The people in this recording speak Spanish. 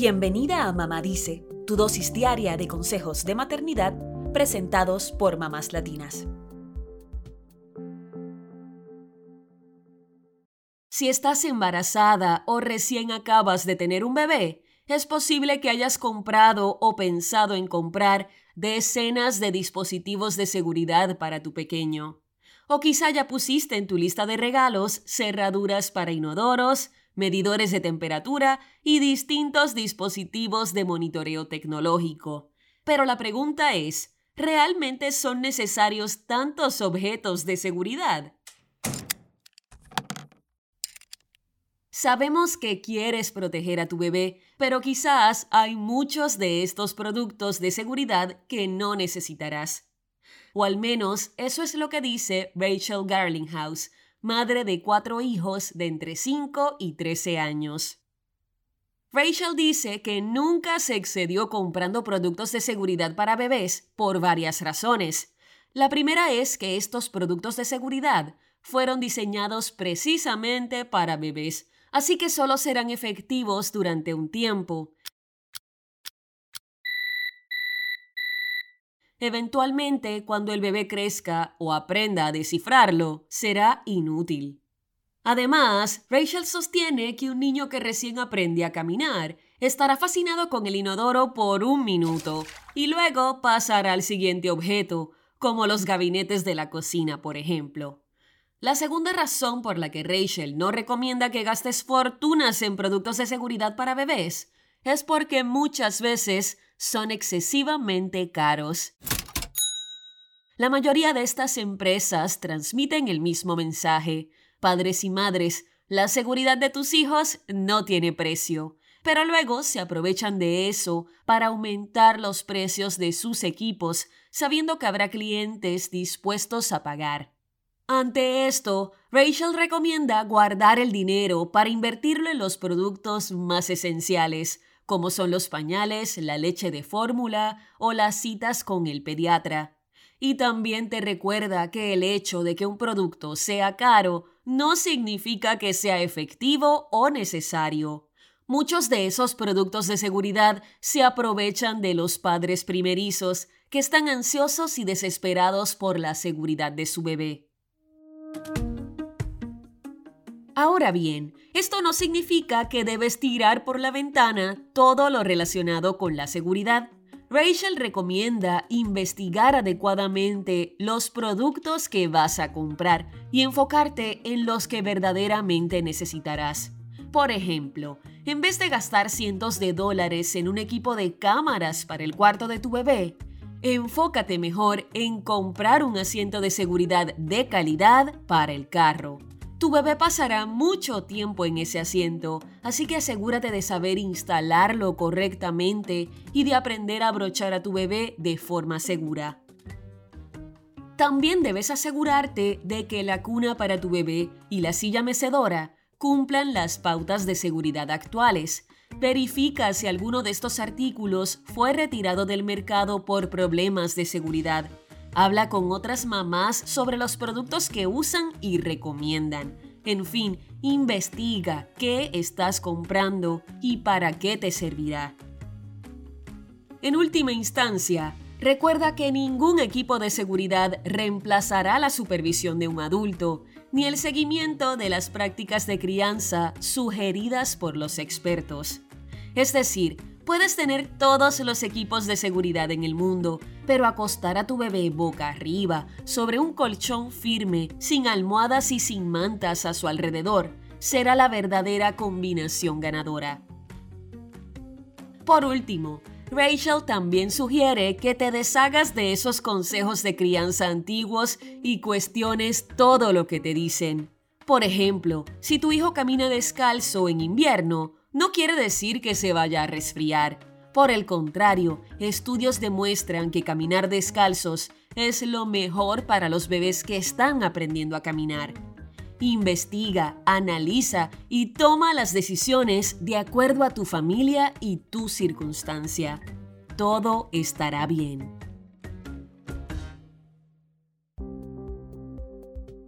Bienvenida a Mamá Dice, tu dosis diaria de consejos de maternidad presentados por mamás latinas. Si estás embarazada o recién acabas de tener un bebé, es posible que hayas comprado o pensado en comprar decenas de dispositivos de seguridad para tu pequeño. O quizá ya pusiste en tu lista de regalos cerraduras para inodoros, medidores de temperatura y distintos dispositivos de monitoreo tecnológico. Pero la pregunta es, ¿realmente son necesarios tantos objetos de seguridad? Sabemos que quieres proteger a tu bebé, pero quizás hay muchos de estos productos de seguridad que no necesitarás. O al menos eso es lo que dice Rachel Garlinghouse, madre de cuatro hijos de entre 5 y 13 años. Rachel dice que nunca se excedió comprando productos de seguridad para bebés por varias razones. La primera es que estos productos de seguridad fueron diseñados precisamente para bebés, así que solo serán efectivos durante un tiempo. Eventualmente, cuando el bebé crezca o aprenda a descifrarlo, será inútil. Además, Rachel sostiene que un niño que recién aprende a caminar estará fascinado con el inodoro por un minuto y luego pasará al siguiente objeto, como los gabinetes de la cocina, por ejemplo. La segunda razón por la que Rachel no recomienda que gastes fortunas en productos de seguridad para bebés es porque muchas veces son excesivamente caros. La mayoría de estas empresas transmiten el mismo mensaje. Padres y madres, la seguridad de tus hijos no tiene precio. Pero luego se aprovechan de eso para aumentar los precios de sus equipos, sabiendo que habrá clientes dispuestos a pagar. Ante esto, Rachel recomienda guardar el dinero para invertirlo en los productos más esenciales, como son los pañales, la leche de fórmula o las citas con el pediatra. Y también te recuerda que el hecho de que un producto sea caro no significa que sea efectivo o necesario. Muchos de esos productos de seguridad se aprovechan de los padres primerizos que están ansiosos y desesperados por la seguridad de su bebé. Ahora bien, esto no significa que debes tirar por la ventana todo lo relacionado con la seguridad. Rachel recomienda investigar adecuadamente los productos que vas a comprar y enfocarte en los que verdaderamente necesitarás. Por ejemplo, en vez de gastar cientos de dólares en un equipo de cámaras para el cuarto de tu bebé, enfócate mejor en comprar un asiento de seguridad de calidad para el carro. Tu bebé pasará mucho tiempo en ese asiento, así que asegúrate de saber instalarlo correctamente y de aprender a abrochar a tu bebé de forma segura. También debes asegurarte de que la cuna para tu bebé y la silla mecedora cumplan las pautas de seguridad actuales. Verifica si alguno de estos artículos fue retirado del mercado por problemas de seguridad Habla con otras mamás sobre los productos que usan y recomiendan. En fin, investiga qué estás comprando y para qué te servirá. En última instancia, recuerda que ningún equipo de seguridad reemplazará la supervisión de un adulto, ni el seguimiento de las prácticas de crianza sugeridas por los expertos. Es decir, Puedes tener todos los equipos de seguridad en el mundo, pero acostar a tu bebé boca arriba, sobre un colchón firme, sin almohadas y sin mantas a su alrededor, será la verdadera combinación ganadora. Por último, Rachel también sugiere que te deshagas de esos consejos de crianza antiguos y cuestiones todo lo que te dicen. Por ejemplo, si tu hijo camina descalzo en invierno, no quiere decir que se vaya a resfriar. Por el contrario, estudios demuestran que caminar descalzos es lo mejor para los bebés que están aprendiendo a caminar. Investiga, analiza y toma las decisiones de acuerdo a tu familia y tu circunstancia. Todo estará bien.